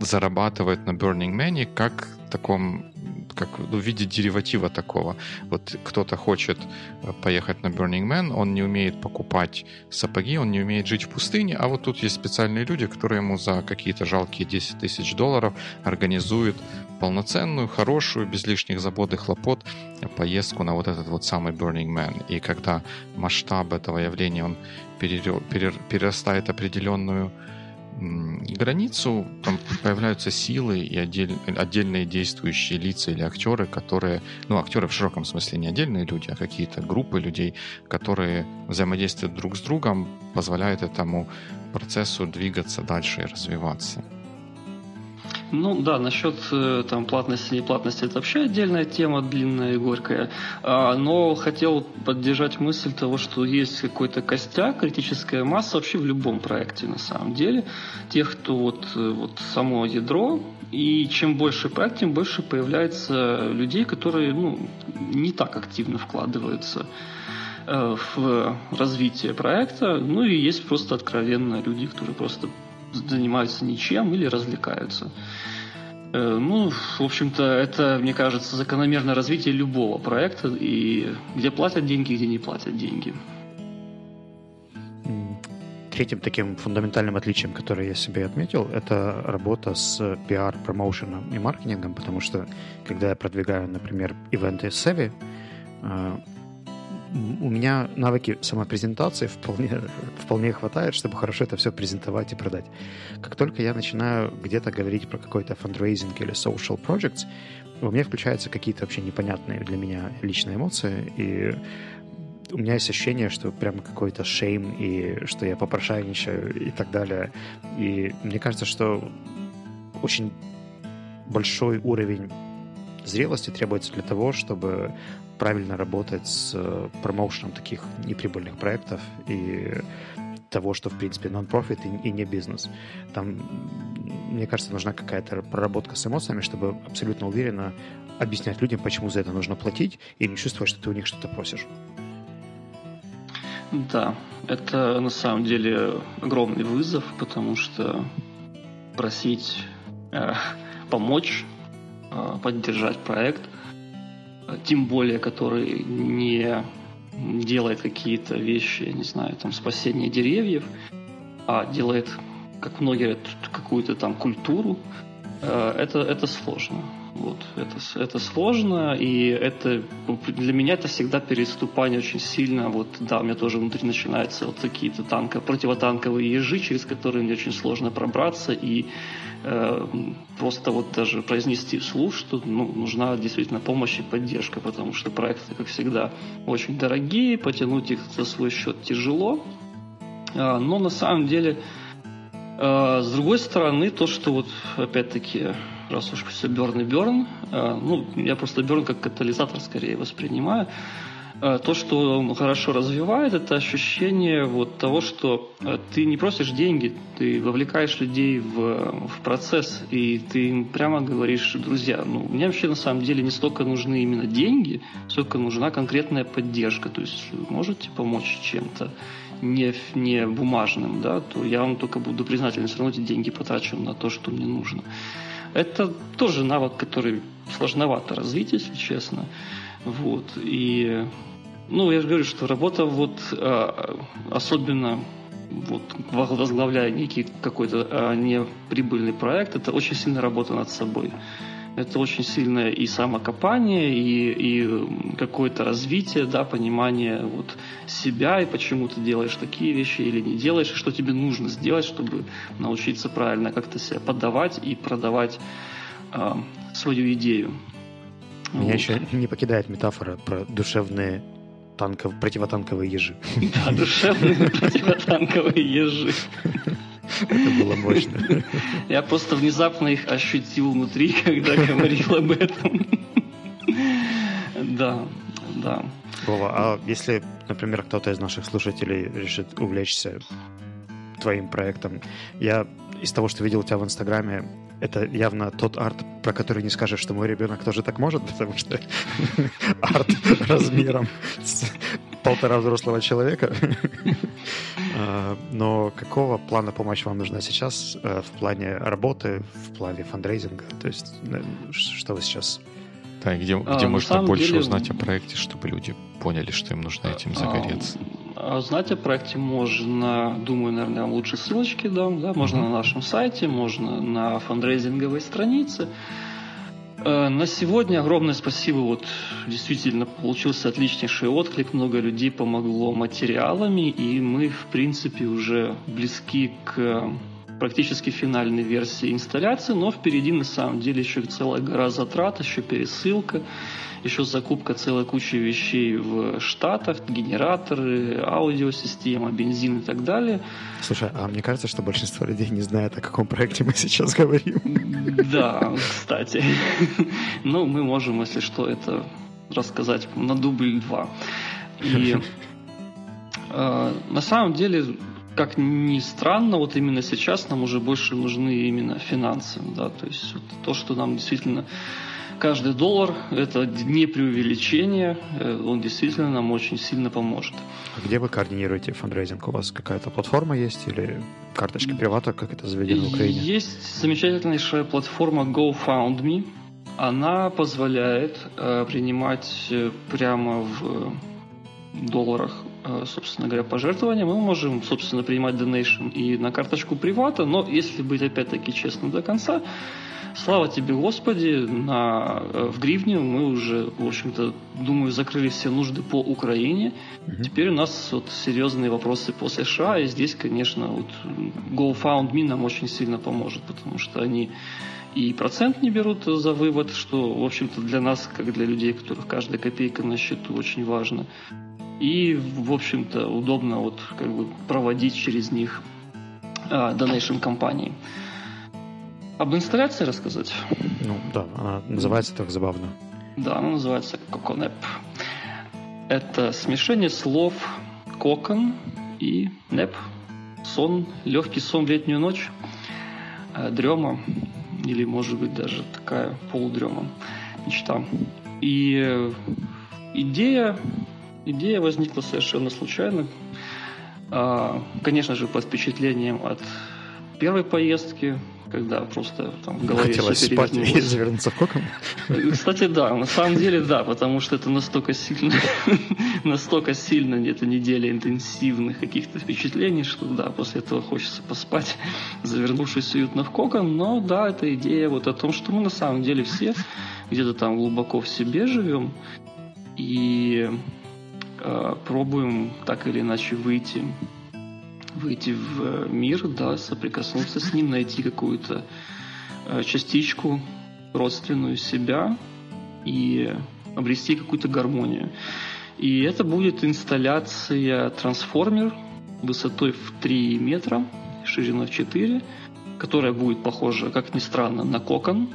зарабатывают на Burning Man как таком как ну, в виде дериватива такого. Вот кто-то хочет э, поехать на Burning Man, он не умеет покупать сапоги, он не умеет жить в пустыне, а вот тут есть специальные люди, которые ему за какие-то жалкие 10 тысяч долларов организуют полноценную, хорошую, без лишних забот и хлопот поездку на вот этот вот самый Burning Man. И когда масштаб этого явления, он перерастает определенную границу, там появляются силы и отдель, отдельные действующие лица или актеры, которые, ну, актеры в широком смысле не отдельные люди, а какие-то группы людей, которые взаимодействуют друг с другом, позволяют этому процессу двигаться дальше и развиваться. Ну да, насчет э, там платности, неплатности это вообще отдельная тема, длинная и горькая. А, но хотел поддержать мысль того, что есть какой-то костяк, критическая масса вообще в любом проекте на самом деле. Тех, кто вот, э, вот само ядро, и чем больше проект, тем больше появляется людей, которые ну, не так активно вкладываются э, в развитие проекта. Ну и есть просто откровенно люди, которые просто занимаются ничем или развлекаются. Э, ну, в общем-то, это, мне кажется, закономерное развитие любого проекта, и где платят деньги, где не платят деньги. Третьим таким фундаментальным отличием, которое я себе отметил, это работа с пиар, промоушеном и маркетингом, потому что, когда я продвигаю, например, ивенты э, у меня навыки самопрезентации вполне, вполне хватает, чтобы хорошо это все презентовать и продать. Как только я начинаю где-то говорить про какой-то фандрейзинг или social projects, у меня включаются какие-то вообще непонятные для меня личные эмоции, и у меня есть ощущение, что прямо какой-то шейм, и что я попрошайничаю и так далее. И мне кажется, что очень большой уровень зрелости требуется для того, чтобы правильно работать с э, промоушеном таких неприбыльных проектов и того, что, в принципе, нон-профит и, и не бизнес. Там, мне кажется, нужна какая-то проработка с эмоциями, чтобы абсолютно уверенно объяснять людям, почему за это нужно платить, и не чувствовать, что ты у них что-то просишь. Да, это на самом деле огромный вызов, потому что просить э, помочь, э, поддержать проект – тем более, который не делает какие-то вещи, не знаю, там, спасение деревьев, а делает, как многие говорят, какую-то там культуру, это, это сложно. Вот, это, это сложно, и это для меня это всегда переступание очень сильно. Вот, да, у меня тоже внутри начинаются вот какие-то танка, противотанковые ежи, через которые мне очень сложно пробраться, и э, просто вот даже произнести вслух, что ну, нужна действительно помощь и поддержка, потому что проекты, как всегда, очень дорогие, потянуть их за свой счет тяжело, э, но на самом деле э, с другой стороны, то, что вот опять-таки раз уж все Берн и Берн, ну, я просто Берн как катализатор скорее воспринимаю, э, то, что он хорошо развивает, это ощущение вот того, что ты не просишь деньги, ты вовлекаешь людей в, в процесс, и ты им прямо говоришь, друзья, ну, мне вообще на самом деле не столько нужны именно деньги, сколько нужна конкретная поддержка, то есть можете помочь чем-то не, не бумажным, да, то я вам только буду признателен, все равно эти деньги потрачу на то, что мне нужно. Это тоже навык, который сложновато развить, если честно. Вот. И, ну, я же говорю, что работа вот а, особенно вот, возглавляя некий какой-то а, неприбыльный проект, это очень сильно работа над собой. Это очень сильное и самокопание, и, и какое-то развитие, да, понимание вот себя и почему ты делаешь такие вещи или не делаешь, и что тебе нужно сделать, чтобы научиться правильно как-то себя подавать и продавать э, свою идею. Меня вот. еще не покидает метафора про душевные танков, противотанковые ежи. Да, душевные противотанковые ежи. Это было мощно. Я просто внезапно их ощутил внутри, когда говорил об этом. Да, да. Вова, а если, например, кто-то из наших слушателей решит увлечься твоим проектом, я из того, что видел у тебя в Инстаграме, это явно тот арт, про который не скажешь, что мой ребенок тоже так может, потому что арт размером с полтора взрослого человека. А, но какого плана помощь вам нужна сейчас э, в плане работы, в плане фандрейзинга? То есть э, что вы сейчас... Да, где, а, где можно больше деле... узнать о проекте, чтобы люди поняли, что им нужно этим загореться? А, знать о проекте можно, думаю, наверное, лучше ссылочки дам, да, можно mm-hmm. на нашем сайте, можно на фандрейзинговой странице. Э, на сегодня огромное спасибо. Вот действительно получился отличнейший отклик. Много людей помогло материалами, и мы, в принципе, уже близки к практически финальной версии инсталляции, но впереди на самом деле еще целая гора затрат, еще пересылка, еще закупка целой кучи вещей в Штатах, генераторы, аудиосистема, бензин и так далее. Слушай, а мне кажется, что большинство людей не знает, о каком проекте мы сейчас говорим. Да, кстати. Ну, мы можем, если что, это рассказать на дубль два. И э, на самом деле как ни странно, вот именно сейчас нам уже больше нужны именно финансы, да, то есть вот то, что нам действительно каждый доллар – это не преувеличение, э, он действительно нам очень сильно поможет. А где вы координируете фандрейзинг? У вас какая-то платформа есть или карточка привата, как это заведено в Украине? Есть замечательнейшая платформа GoFundMe. Она позволяет э, принимать э, прямо в долларах собственно говоря, пожертвования, мы можем, собственно, принимать donation и на карточку привата, но если быть опять-таки честным до конца, слава тебе, Господи, на, э, в гривне мы уже, в общем-то, думаю, закрыли все нужды по Украине. Mm-hmm. Теперь у нас вот серьезные вопросы по США, и здесь, конечно, вот GoFundMe нам очень сильно поможет, потому что они и процент не берут за вывод, что, в общем-то, для нас, как для людей, которых каждая копейка на счету, очень важно. И, в общем-то, удобно вот как бы проводить через них а, donation компании. Об инсталляции рассказать? Ну да, она называется так забавно. Да, она называется Coconep. Это смешение слов кокон и неп. Сон, легкий сон в летнюю ночь, э, дрема или, может быть, даже такая полудрема, мечта. И э, идея Идея возникла совершенно случайно. А, конечно же, под впечатлением от первой поездки, когда просто там в голове Хотелось все спать и завернуться в кокон? Кстати, да, на самом деле да, потому что это настолько сильно, настолько сильно это неделя интенсивных каких-то впечатлений, что да, после этого хочется поспать, завернувшись уютно в кокон, но да, это идея вот о том, что мы на самом деле все где-то там глубоко в себе живем, и Э, пробуем так или иначе выйти, выйти в мир, да, соприкоснуться с ним, найти какую-то э, частичку родственную себя и обрести какую-то гармонию. И это будет инсталляция трансформер высотой в 3 метра, шириной в 4, которая будет похожа, как ни странно, на кокон.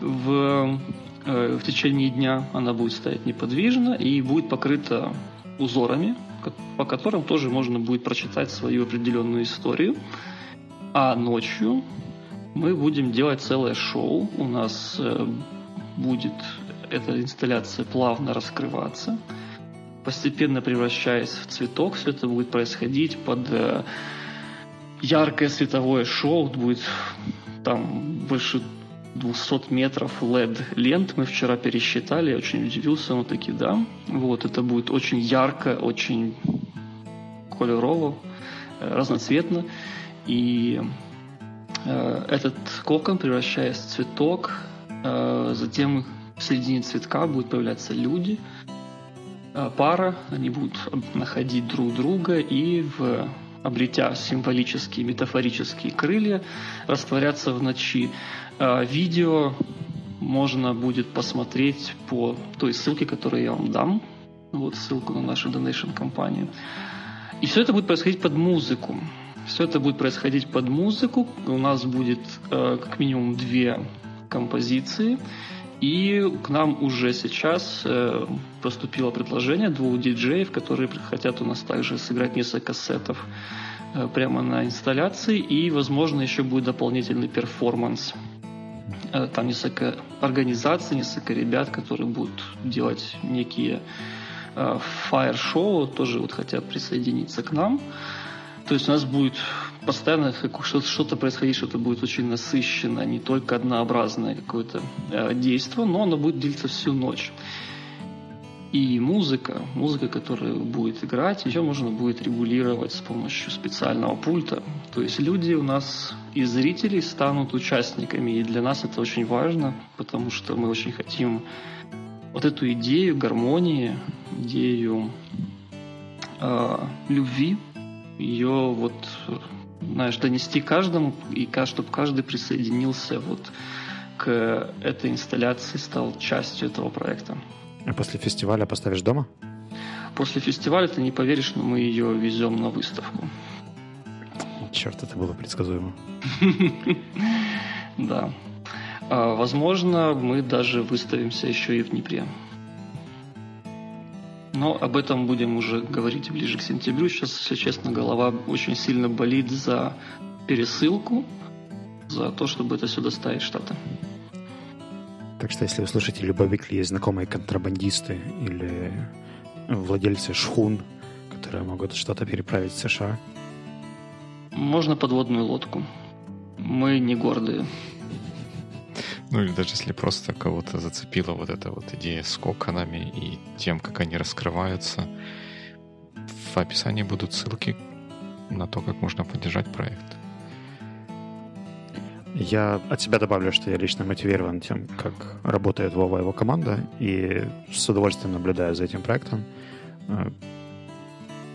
В, э, в течение дня она будет стоять неподвижно и будет покрыта узорами, по которым тоже можно будет прочитать свою определенную историю. А ночью мы будем делать целое шоу. У нас э, будет эта инсталляция плавно раскрываться, постепенно превращаясь в цветок. Все это будет происходить под э, яркое световое шоу. Будет там больше 200 метров LED лент мы вчера пересчитали, я очень удивился, но таки да. Вот, это будет очень ярко, очень колерово, э, разноцветно. И э, этот кокон, превращаясь в цветок, э, затем в середине цветка будут появляться люди, э, пара, они будут находить друг друга и в обретя символические, метафорические крылья, растворяться в ночи. А, видео можно будет посмотреть по той ссылке, которую я вам дам. Вот ссылку на нашу donation компанию. И все это будет происходить под музыку. Все это будет происходить под музыку. У нас будет э, как минимум две композиции. И к нам уже сейчас э, поступило предложение двух диджеев, которые хотят у нас также сыграть несколько сетов э, прямо на инсталляции. И, возможно, еще будет дополнительный перформанс Э, там несколько организаций, несколько ребят, которые будут делать некие фаер-шоу, тоже вот хотят присоединиться к нам. То есть у нас будет постоянно что-то происходить, что-то будет очень насыщенно, не только однообразное какое-то э, действие, но оно будет длиться всю ночь. И музыка, музыка, которая будет играть, ее можно будет регулировать с помощью специального пульта. То есть люди у нас из зрителей станут участниками, и для нас это очень важно, потому что мы очень хотим вот эту идею гармонии, идею э, любви, ее вот знаешь, донести каждому, и чтобы каждый присоединился вот к этой инсталляции, стал частью этого проекта. А после фестиваля поставишь дома? После фестиваля, ты не поверишь, но мы ее везем на выставку. Черт, это было предсказуемо. Да. А, возможно, мы даже выставимся еще и в Днепре. Но об этом будем уже говорить ближе к сентябрю. Сейчас, если честно, голова очень сильно болит за пересылку, за то, чтобы это все доставить в Штаты. Так что, если у слушателей Бабикли есть знакомые контрабандисты или владельцы шхун, которые могут что-то переправить в США, можно подводную лодку. Мы не гордые. Ну или даже если просто кого-то зацепила вот эта вот идея с коконами и тем, как они раскрываются, в описании будут ссылки на то, как можно поддержать проект. Я от себя добавлю, что я лично мотивирован тем, как работает Вова и его команда, и с удовольствием наблюдаю за этим проектом. Э,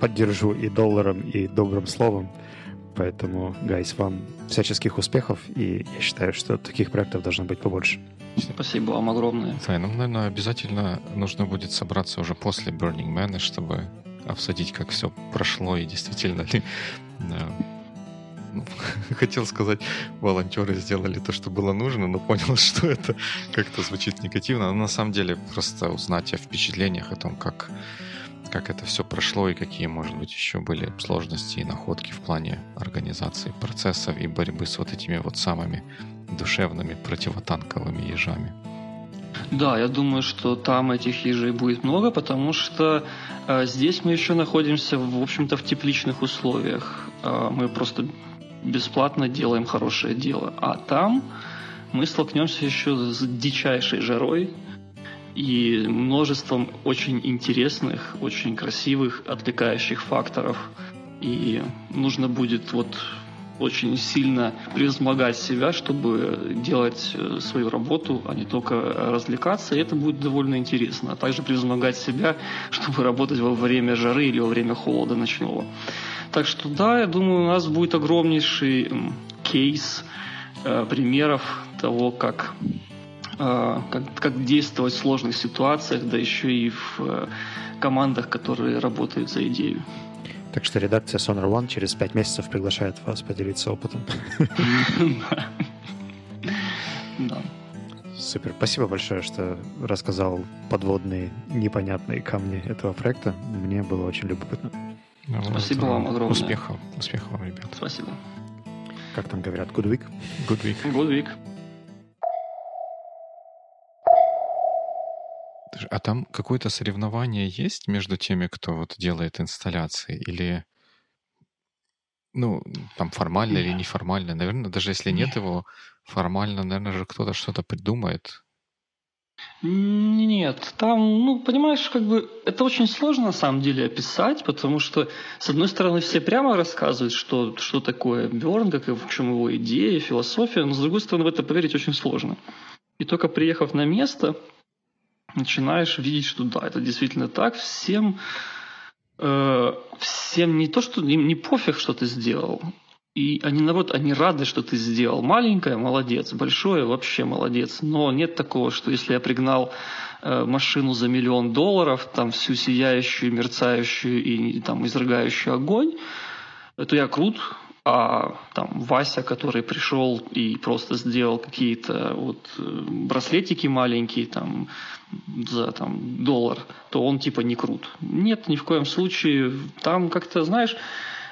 поддержу и долларом, и добрым словом. Поэтому, гайс, вам всяческих успехов, и я считаю, что таких проектов должно быть побольше. Спасибо вам огромное. Да, нам, наверное, обязательно нужно будет собраться уже после Burning Man, чтобы обсудить, как все прошло и действительно ли ну, хотел сказать, волонтеры сделали то, что было нужно, но понял, что это как-то звучит негативно. Но на самом деле просто узнать о впечатлениях, о том, как как это все прошло и какие, может быть, еще были сложности и находки в плане организации процессов и борьбы с вот этими вот самыми душевными противотанковыми ежами. Да, я думаю, что там этих ежей будет много, потому что э, здесь мы еще находимся, в общем-то, в тепличных условиях. Э, мы просто бесплатно делаем хорошее дело. А там мы столкнемся еще с дичайшей жарой, и множеством очень интересных, очень красивых, отвлекающих факторов. И нужно будет вот очень сильно превозмогать себя, чтобы делать э, свою работу, а не только развлекаться, и это будет довольно интересно. А также превозмогать себя, чтобы работать во время жары или во время холода ночного. Так что да, я думаю, у нас будет огромнейший кейс э, примеров того, как как, как действовать в сложных ситуациях, да еще и в э, командах, которые работают за идею. Так что редакция Sonar One через пять месяцев приглашает вас поделиться опытом. Да. Супер. Спасибо большое, что рассказал подводные непонятные камни этого проекта. Мне было очень любопытно. Спасибо вам огромное. Успехов. Успехов вам, ребят. Спасибо. Как там говорят? Good week? Good week. Good week. А там какое-то соревнование есть между теми, кто вот делает инсталляции? Или, ну, там формально или неформально? Наверное, даже если нет его формально, наверное же кто-то что-то придумает. Нет, там, ну, понимаешь, как бы это очень сложно на самом деле описать, потому что, с одной стороны, все прямо рассказывают, что, что такое Берн, как и в чем его идея, философия, но, с другой стороны, в это поверить очень сложно. И только приехав на место, начинаешь видеть, что да, это действительно так. Всем, э, всем не то, что им не пофиг, что ты сделал. И они, наоборот, они рады, что ты сделал. Маленькое – молодец, большое – вообще молодец. Но нет такого, что если я пригнал э, машину за миллион долларов, там всю сияющую, мерцающую и там изрыгающую огонь, то я крут, а там Вася, который пришел и просто сделал какие-то вот э, браслетики маленькие там за там доллар, то он типа не крут. Нет, ни в коем случае. Там как-то, знаешь,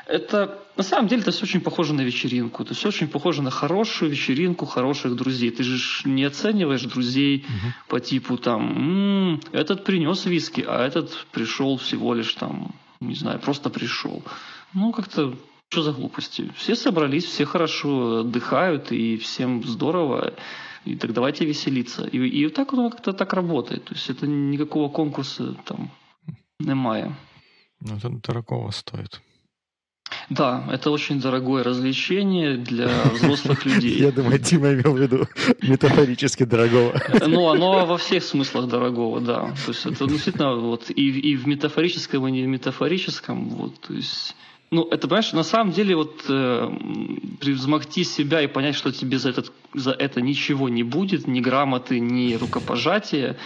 это на самом деле это все очень похоже на вечеринку. Это все очень похоже на хорошую вечеринку хороших друзей. Ты же не оцениваешь друзей угу. по типу там, м-м, этот принес виски, а этот пришел всего лишь там, не знаю, просто пришел. Ну, как-то что за глупости? Все собрались, все хорошо отдыхают, и всем здорово. И так давайте веселиться. И, и так оно как-то так работает. То есть это никакого конкурса там немає. Ну, это дорогого стоит. Да, это очень дорогое развлечение для взрослых людей. Я думаю, Дима имел в виду метафорически дорогого. Ну, оно во всех смыслах дорогого, да. То есть это действительно вот и, и в метафорическом, и не в метафорическом. Вот, то есть Ну, это, понимаешь, на самом деле вот э, превзмогти себя и понять, что тебе за, этот, за это ничего не будет, ни грамоты, ни рукопожатия.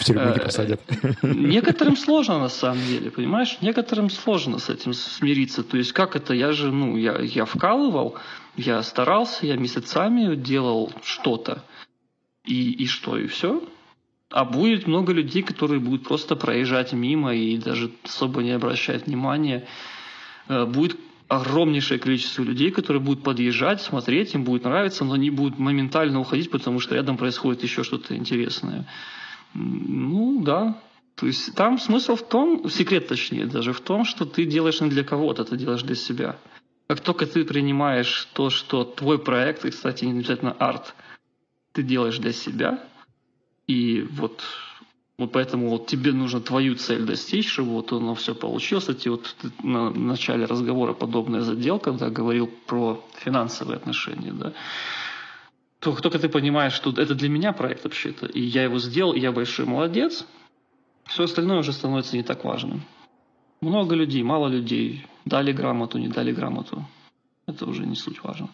В тюрьму э, не посадят. Некоторым сложно, на самом деле, понимаешь? Некоторым сложно с этим смириться. То есть, как это? Я же, ну, я, я вкалывал, я старался, я месяцами делал что-то. И, и что, и все? А будет много людей, которые будут просто проезжать мимо и даже особо не обращать внимания. Э, будет огромнейшее количество людей, которые будут подъезжать, смотреть, им будет нравиться, но они будут моментально уходить, потому что рядом происходит еще что-то интересное. Ну да. То есть там смысл в том, секрет точнее даже в том, что ты делаешь не для кого-то, ты делаешь для себя. Как только ты принимаешь то, что твой проект, и, кстати, не обязательно арт, ты делаешь для себя, и вот вот поэтому вот тебе нужно твою цель достичь, чтобы вот оно все получилось. Кстати, вот на начале разговора подобное задел, когда говорил про финансовые отношения, да, то только ты понимаешь, что это для меня проект вообще-то, и я его сделал, и я большой молодец, все остальное уже становится не так важным. Много людей, мало людей, дали грамоту, не дали грамоту. Это уже не суть важно.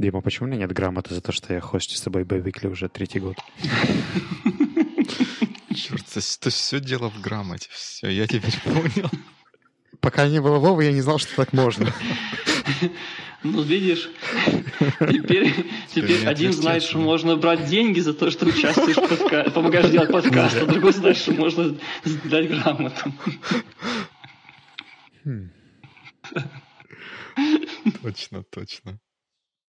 Дима, почему у меня нет грамоты за то, что я хостю с тобой Бэйвикли уже третий год? Черт, то, то все дело в грамоте. Все, я теперь понял. Пока не было Вовы, я не знал, что так можно. Ну, видишь, теперь, теперь один знает, что можно брать деньги за то, что участвуешь в подкасте, помогаешь делать подкаст, а другой знает, что можно дать грамоту. Точно, точно.